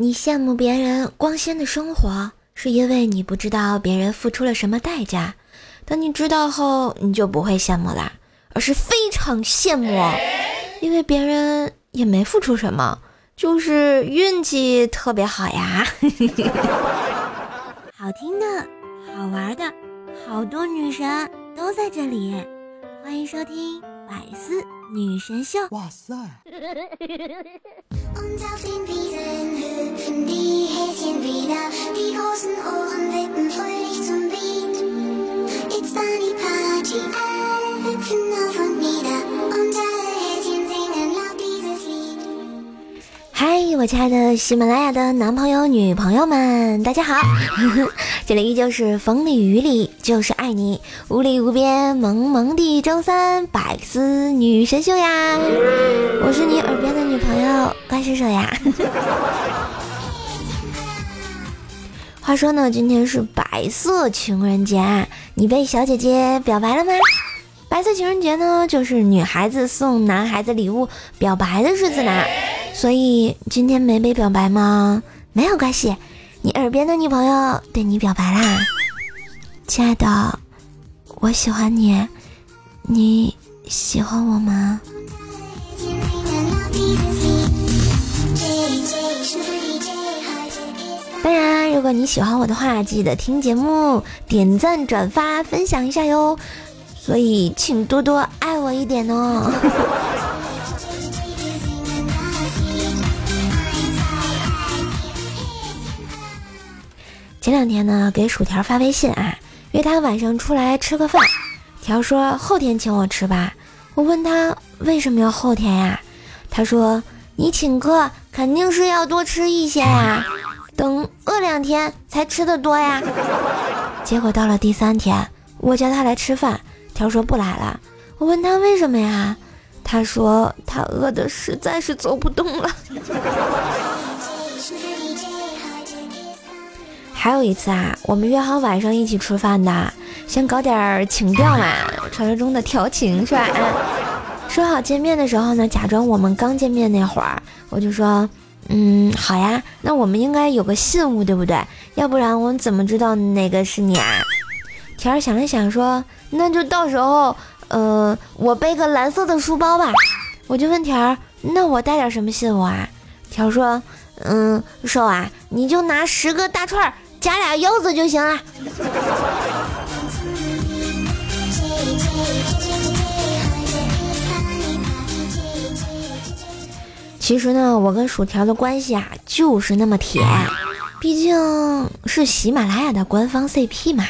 你羡慕别人光鲜的生活，是因为你不知道别人付出了什么代价。等你知道后，你就不会羡慕啦，而是非常羡慕，因为别人也没付出什么，就是运气特别好呀。好听的，好玩的，好多女神都在这里，欢迎收听百思女神秀。哇塞！嗨，我亲爱的喜马拉雅的男朋友、女朋友们，大家好！这里依旧是风里雨里就是爱你，无里无边萌萌的周三百思女神秀呀！我是你耳边的女朋友怪兽兽呀！话说呢，今天是白色情人节，你被小姐姐表白了吗？白色情人节呢，就是女孩子送男孩子礼物表白的日子呢。所以今天没被表白吗？没有关系，耳边的女朋友对你表白啦，亲爱的，我喜欢你，你喜欢我吗？当然，如果你喜欢我的话，记得听节目、点赞、转发、分享一下哟。所以，请多多爱我一点哦。前两天呢，给薯条发微信啊，约他晚上出来吃个饭。条说后天请我吃吧。我问他为什么要后天呀？他说你请客肯定是要多吃一些呀。等饿两天才吃的多呀。结果到了第三天，我叫他来吃饭，条说不来了。我问他为什么呀？他说他饿的实在是走不动了。还有一次啊，我们约好晚上一起吃饭的，先搞点情调嘛，传说中的调情是吧？说好见面的时候呢，假装我们刚见面那会儿，我就说。嗯，好呀，那我们应该有个信物，对不对？要不然我们怎么知道哪个是你啊？田儿想了想说，那就到时候，呃，我背个蓝色的书包吧。我就问田儿，那我带点什么信物啊？条儿说，嗯，瘦啊，你就拿十个大串加俩柚子就行了。其实呢，我跟薯条的关系啊，就是那么铁，毕竟是喜马拉雅的官方 CP 嘛。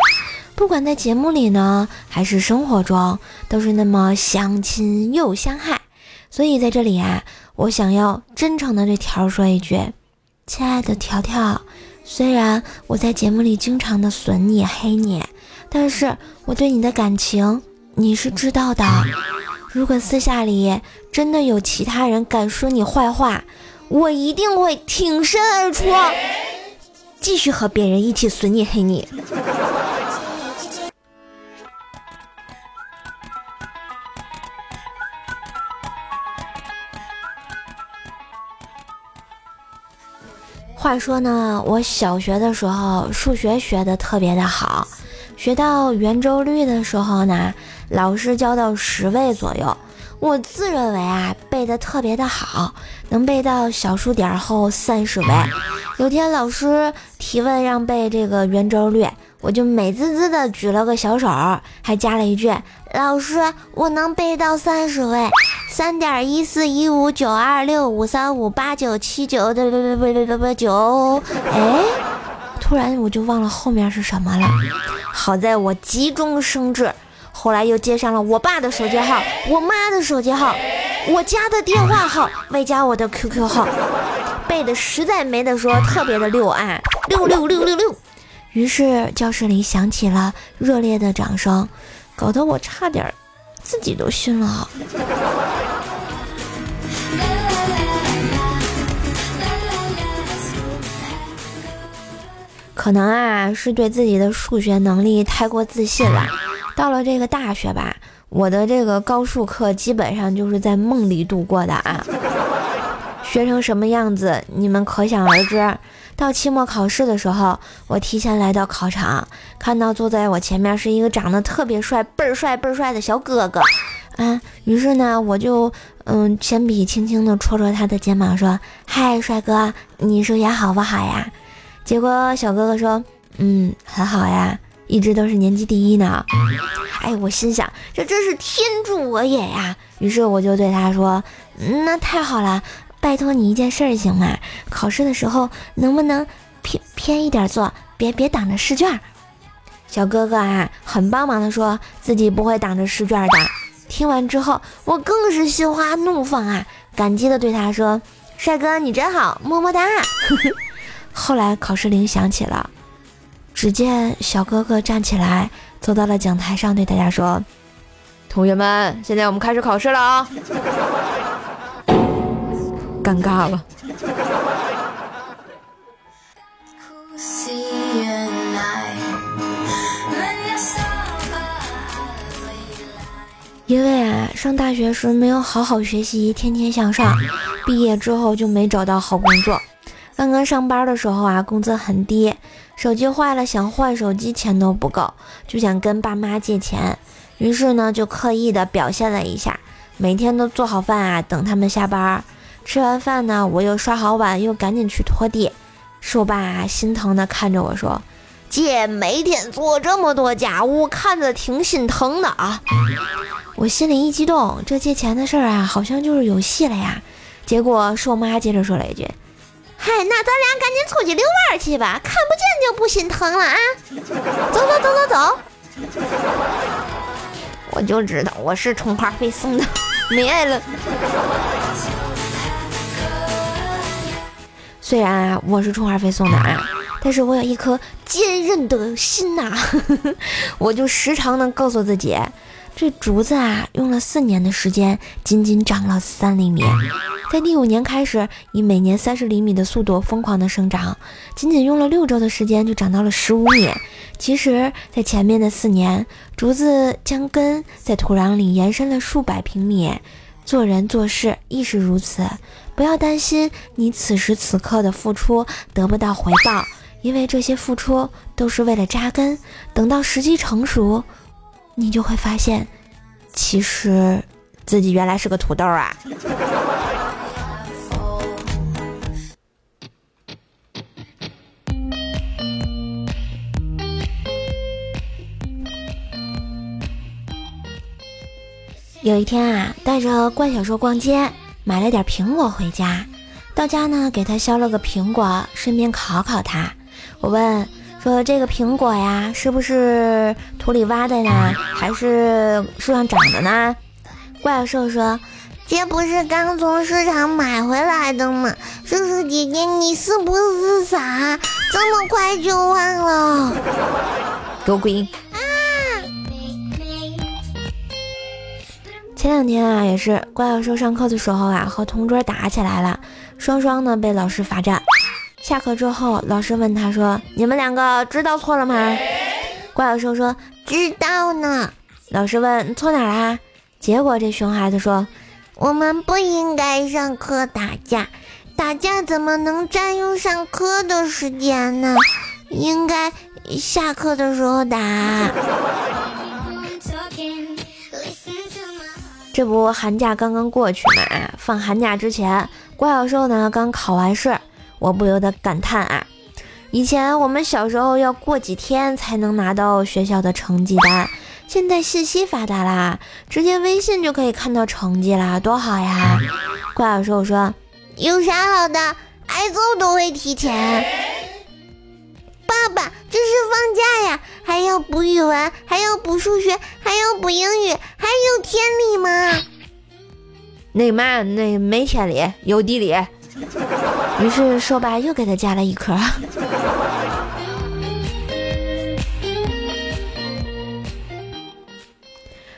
不管在节目里呢，还是生活中，都是那么相亲又相害。所以在这里啊，我想要真诚的对条说一句：亲爱的条条，虽然我在节目里经常的损你黑你，但是我对你的感情你是知道的。如果私下里真的有其他人敢说你坏话，我一定会挺身而出，继续和别人一起损你黑你。话说呢，我小学的时候数学学的特别的好，学到圆周率的时候呢。老师教到十位左右，我自认为啊背的特别的好，能背到小数点后三十位。有天老师提问让背这个圆周率，我就美滋滋的举了个小手，还加了一句：“老师，我能背到三十位，三点一四一五九二六五三五八九七九的不不不不不九。”哎，突然我就忘了后面是什么了。好在我急中生智。后来又接上了我爸的手机号、我妈的手机号、我家的电话号，外加我的 QQ 号，背的实在没得说，特别的溜啊，六六六六六。于是教室里响起了热烈的掌声，搞得我差点自己都熏了。可能啊，是对自己的数学能力太过自信了。到了这个大学吧，我的这个高数课基本上就是在梦里度过的啊。学成什么样子，你们可想而知。到期末考试的时候，我提前来到考场，看到坐在我前面是一个长得特别帅、倍儿帅、倍儿帅的小哥哥，啊，于是呢，我就嗯，铅笔轻轻地戳戳他的肩膀，说：“嗨，帅哥，你数学好不好呀？”结果小哥哥说：“嗯，很好呀，一直都是年级第一呢。”哎，我心想，这真是天助我也呀！于是我就对他说：“那太好了。”拜托你一件事儿行吗？考试的时候能不能偏偏一点坐，别别挡着试卷。小哥哥啊，很帮忙的说自己不会挡着试卷的。听完之后，我更是心花怒放啊，感激的对他说：“帅哥你真好，么么哒。”后来考试铃响起了，只见小哥哥站起来，走到了讲台上，对大家说：“同学们，现在我们开始考试了啊。”尴尬了。因为啊，上大学时没有好好学习，天天向上，毕业之后就没找到好工作。刚刚上班的时候啊，工资很低，手机坏了想换手机，钱都不够，就想跟爸妈借钱。于是呢，就刻意的表现了一下，每天都做好饭啊，等他们下班。吃完饭呢，我又刷好碗，又赶紧去拖地。瘦爸心疼的看着我说：“姐每天做这么多家务，看着挺心疼的啊。”我心里一激动，这借钱的事儿啊，好像就是有戏了呀。结果瘦妈接着说了一句：“嗨，那咱俩赶紧出去遛弯去吧，看不见就不心疼了啊！走走走走走。”我就知道我是充话费送的，没爱了。虽然啊，我是充话费送的啊，但是我有一颗坚韧的心呐，我就时常能告诉自己，这竹子啊，用了四年的时间，仅仅长了三厘米，在第五年开始，以每年三十厘米的速度疯狂的生长，仅仅用了六周的时间就长到了十五米。其实，在前面的四年，竹子将根在土壤里延伸了数百平米。做人做事亦是如此，不要担心你此时此刻的付出得不到回报，因为这些付出都是为了扎根。等到时机成熟，你就会发现，其实自己原来是个土豆啊。有一天啊，带着怪小兽逛街，买了点苹果回家。到家呢，给他削了个苹果，顺便考考他。我问说：“这个苹果呀，是不是土里挖的呢，还是树上长的呢？”怪兽说：“这不是刚从市场买回来的吗？叔叔姐姐，你是不是傻？这么快就忘了？”给我滚！前两天啊，也是怪兽上课的时候啊，和同桌打起来了，双双呢被老师罚站。下课之后，老师问他说：“你们两个知道错了吗？”怪兽说：“知道呢。”老师问：“错哪啦？”结果这熊孩子说：“我们不应该上课打架，打架怎么能占用上课的时间呢？应该下课的时候打。”这不寒假刚刚过去嘛，放寒假之前，怪小兽呢刚考完试，我不由得感叹啊，以前我们小时候要过几天才能拿到学校的成绩单，现在信息发达啦，直接微信就可以看到成绩啦，多好呀！怪小兽说：“有啥好的？挨揍都会提前。”爸爸，这是放假呀，还要补语文，还要补数学，还要补英语，还有天理吗？那嘛，那没天理，有地理。于是瘦爸又给他加了一科。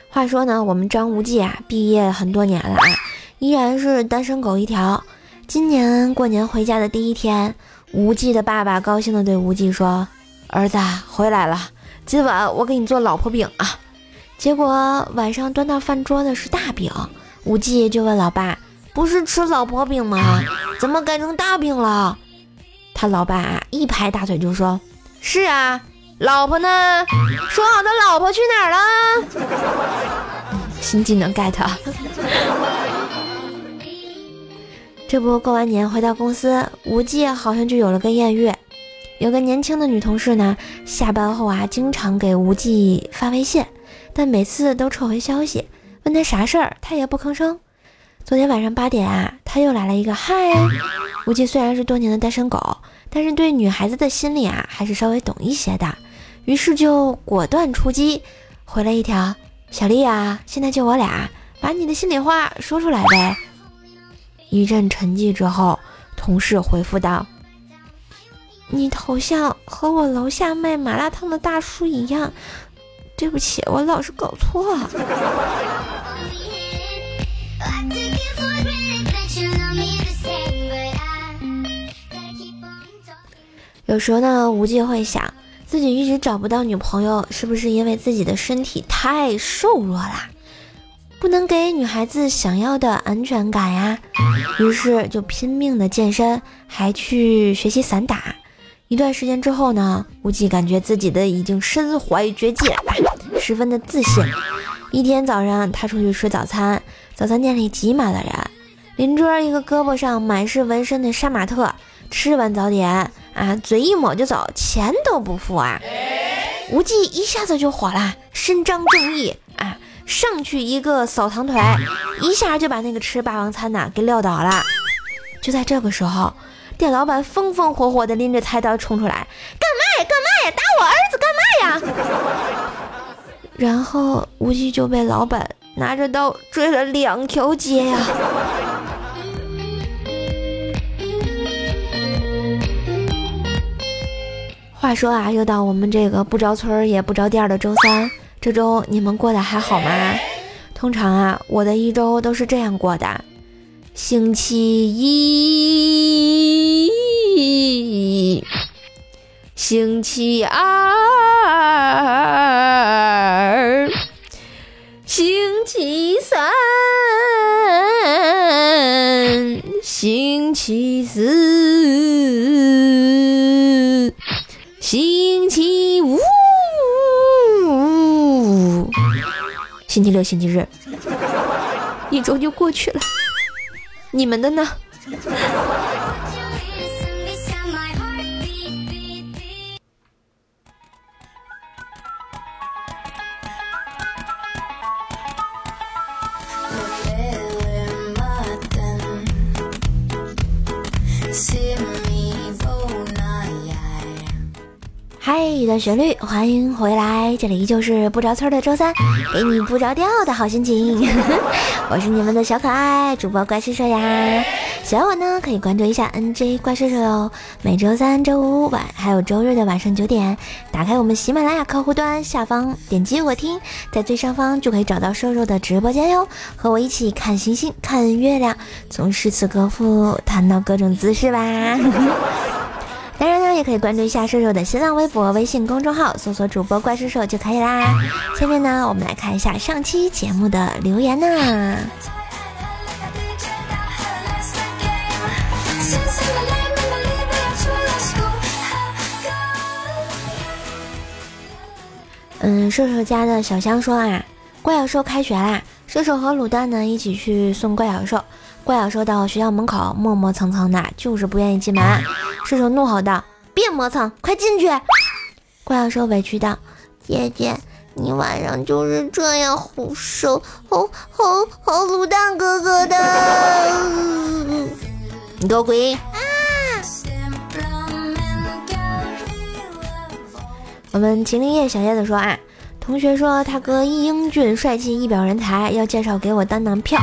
话说呢，我们张无忌啊，毕业很多年了啊，依然是单身狗一条。今年过年回家的第一天。无忌的爸爸高兴的对无忌说：“儿子回来了，今晚我给你做老婆饼啊！”结果晚上端到饭桌的是大饼，无忌就问老爸：“不是吃老婆饼吗？怎么改成大饼了？”他老爸一拍大腿就说：“是啊，老婆呢？说好的老婆去哪儿了？”新技能 get。这不过完年回到公司，无忌好像就有了个艳遇。有个年轻的女同事呢，下班后啊，经常给无忌发微信，但每次都撤回消息，问他啥事儿，他也不吭声。昨天晚上八点啊，他又来了一个嗨。无忌虽然是多年的单身狗，但是对女孩子的心理啊，还是稍微懂一些的，于是就果断出击，回了一条：“小丽啊，现在就我俩，把你的心里话说出来呗。”一阵沉寂之后，同事回复道。你头像和我楼下卖麻辣烫的大叔一样，对不起，我老是搞错。有时候呢，无忌会想，自己一直找不到女朋友，是不是因为自己的身体太瘦弱啦，不能给女孩子想要的安全感呀？于是就拼命的健身，还去学习散打。一段时间之后呢，无忌感觉自己的已经身怀绝技，十分的自信。一天早上，他出去吃早餐，早餐店里挤满了人。邻桌一个胳膊上满是纹身的杀马特，吃完早点啊，嘴一抹就走，钱都不付啊！无忌一下子就火了，伸张正义啊，上去一个扫堂腿，一下就把那个吃霸王餐的给撂倒了。就在这个时候。店老板风风火火的拎着菜刀冲出来，干嘛呀？干嘛呀？打我儿子干嘛呀？然后无忌就被老板拿着刀追了两条街呀。话说啊，又到我们这个不着村也不着店的周三，这周你们过得还好吗？通常啊，我的一周都是这样过的。星期一，星期二，星期三，星期四，星期五，星期六，星期日，一周就过去了。你们的呢？嗨的旋律，欢迎回来，这里依旧是不着村的周三，给你不着调的好心情。我是你们的小可爱主播怪兽兽呀，喜欢我呢可以关注一下 NJ 怪兽兽哟。每周三、周五晚还有周日的晚上九点，打开我们喜马拉雅客户端，下方点击我听，在最上方就可以找到兽兽的直播间哟，和我一起看星星、看月亮，从诗词歌赋谈到各种姿势吧。当然呢，也可以关注一下瘦瘦的新浪微博、微信公众号，搜索主播怪兽兽就可以啦。下面呢，我们来看一下上期节目的留言呢。嗯，瘦瘦家的小香说啊，怪小兽开学啦，瘦瘦和卤蛋呢一起去送怪小兽。怪小兽到学校门口磨磨蹭蹭的，就是不愿意进门。射手怒吼道：“别磨蹭，快进去！”怪小兽委屈道：“姐姐，你晚上就是这样吼手吼吼吼卤蛋哥哥的，你给我滚！”我们秦林叶小叶子说啊。同学说他哥一英俊帅气一表人才，要介绍给我当男票。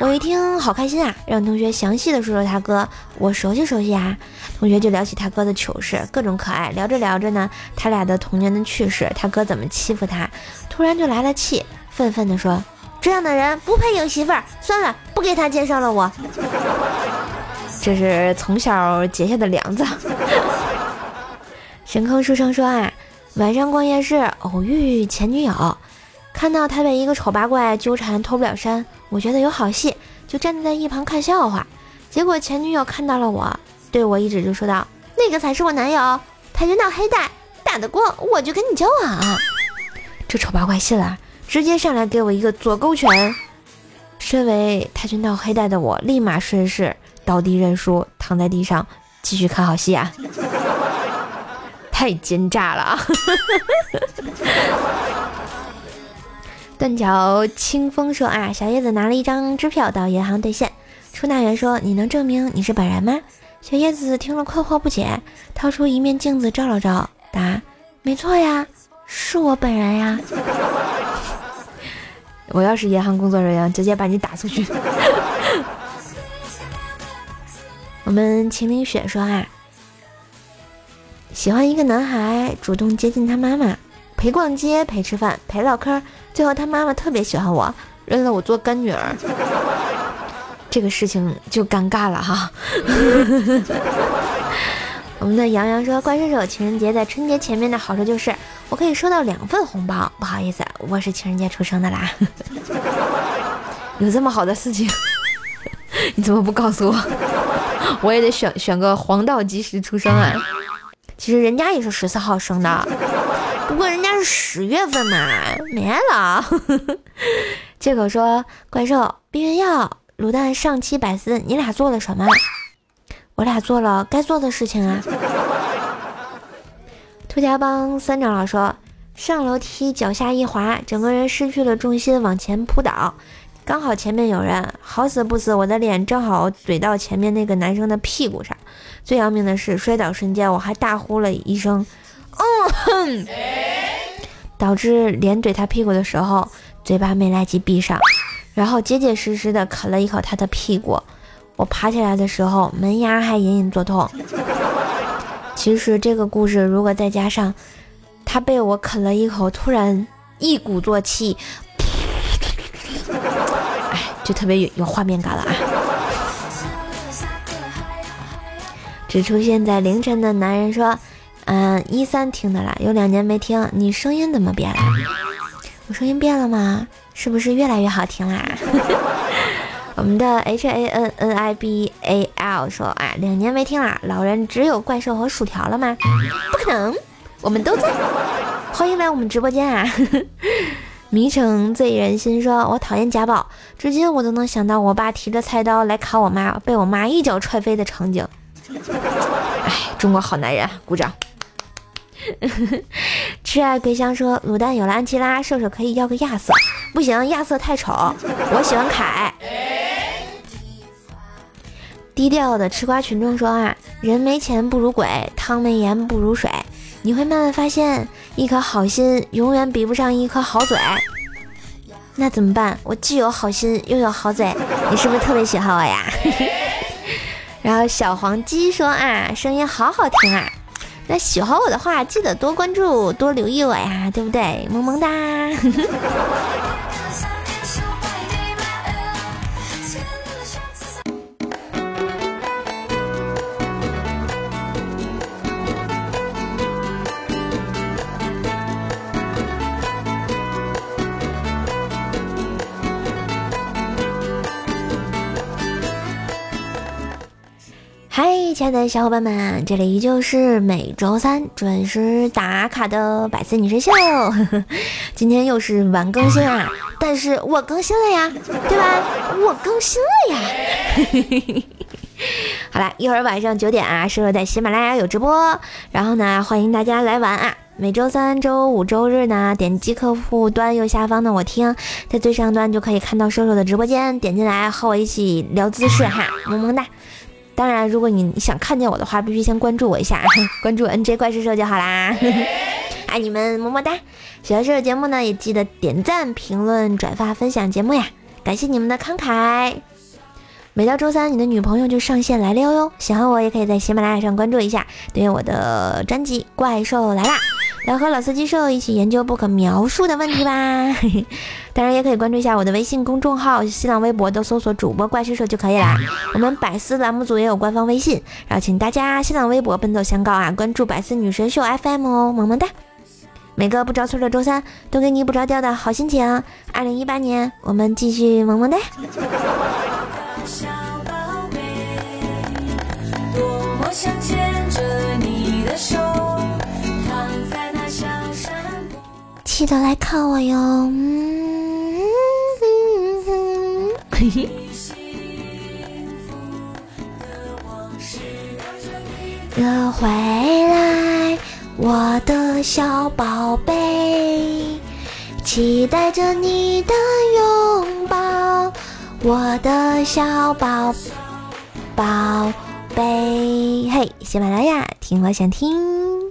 我一听好开心啊，让同学详细的说说他哥，我熟悉熟悉啊。同学就聊起他哥的糗事，各种可爱。聊着聊着呢，他俩的童年的趣事，他哥怎么欺负他，突然就来了气，愤愤的说：“这样的人不配有媳妇儿，算了，不给他介绍了。”我这是从小结下的梁子。神坑书生说啊。晚上逛夜市，偶遇前女友，看到他被一个丑八怪纠缠脱不了身，我觉得有好戏，就站在一旁看笑话。结果前女友看到了我，对我一指就说道：“那个才是我男友，跆拳道黑带，打得过我就跟你交往。”这丑八怪信了，直接上来给我一个左勾拳。身为跆拳道黑带的我，立马顺势倒地认输，躺在地上继续看好戏啊！太奸诈了！断桥清风说啊，小叶子拿了一张支票到银行兑现。出纳员说：“你能证明你是本人吗？”小叶子听了困惑不解，掏出一面镜子照了照，答：“没错呀，是我本人呀。”我要是银行工作人员，直接把你打出去。我们秦岭雪说啊，喜欢一个男孩，主动接近他妈妈，陪逛街，陪吃饭，陪唠嗑，最后他妈妈特别喜欢我，认了我做干女儿。这个事情就尴尬了哈。我们的杨洋说，怪兽手情人节在春节前面的好处就是我可以收到两份红包。不好意思，我是情人节出生的啦。有这么好的事情，你怎么不告诉我？我也得选选个黄道吉时出生啊。其实人家也是十四号生的，不过人家是十月份嘛，没了。借 口说怪兽避孕药。卤蛋上期百思，你俩做了什么？我俩做了该做的事情啊。兔家帮三长老说，上楼梯脚下一滑，整个人失去了重心，往前扑倒，刚好前面有人，好死不死，我的脸正好怼到前面那个男生的屁股上。最要命的是，摔倒瞬间我还大呼了一声“嗯哼”，导致脸怼他屁股的时候，嘴巴没来及闭上。然后结结实实的啃了一口他的屁股，我爬起来的时候门牙还隐隐作痛。其实这个故事如果再加上他被我啃了一口，突然一鼓作气，就特别有有画面感了啊！只出现在凌晨的男人说：“嗯，一三听的啦，有两年没听，你声音怎么变了？我声音变了吗？”是不是越来越好听啦？我们的 H A N N I B A L 说啊，两年没听啦，老人只有怪兽和薯条了吗？不可能，我们都在。欢迎来我们直播间啊！迷城醉人心说，我讨厌家暴，至今我都能想到我爸提着菜刀来砍我妈，被我妈一脚踹飞的场景。哎，中国好男人，鼓掌。挚爱桂香说：“卤蛋有了安琪拉，瘦瘦可以要个亚瑟。不行，亚瑟太丑，我喜欢凯。”低调的吃瓜群众说：“啊，人没钱不如鬼，汤没盐不如水。你会慢慢发现，一颗好心永远比不上一颗好嘴。那怎么办？我既有好心又有好嘴，你是不是特别喜欢我呀？” 然后小黄鸡说：“啊，声音好好听啊。”那喜欢我的话，记得多关注、多留意我呀，对不对？萌萌哒。嗨，亲爱的小伙伴们，这里依旧是每周三准时打卡的百思女神秀。今天又是晚更新啊，但是我更新了呀，对吧？我更新了呀。好啦，一会儿晚上九点啊，射手在喜马拉雅有直播，然后呢，欢迎大家来玩啊。每周三、周五、周日呢，点击客户端右下方的我听，在最上端就可以看到瘦瘦的直播间，点进来和我一起聊姿势哈，萌萌哒。当然，如果你想看见我的话，必须先关注我一下，关注 NJ 怪兽兽就好啦。爱 你们，么么哒！喜欢这个节目呢，也记得点赞、评论、转发、分享节目呀！感谢你们的慷慨。每到周三，你的女朋友就上线来了哟。喜欢我，也可以在喜马拉雅上关注一下，订阅我的专辑《怪兽来啦》。来和老司机兽一起研究不可描述的问题吧！嘿嘿当然也可以关注一下我的微信公众号、新浪微博，都搜索“主播怪兽兽”就可以啦。我们百思栏目组也有官方微信，然后请大家新浪微博奔走相告啊，关注百思女神秀 FM 哦，萌萌哒！每个不着村的周三都给你不着调的好心情。二零一八年，我们继续萌萌哒。记得来看我哟，嗯。的回来，我的小宝贝，期待着你的拥抱，我的小宝宝贝。嘿，喜马拉雅，听我想听。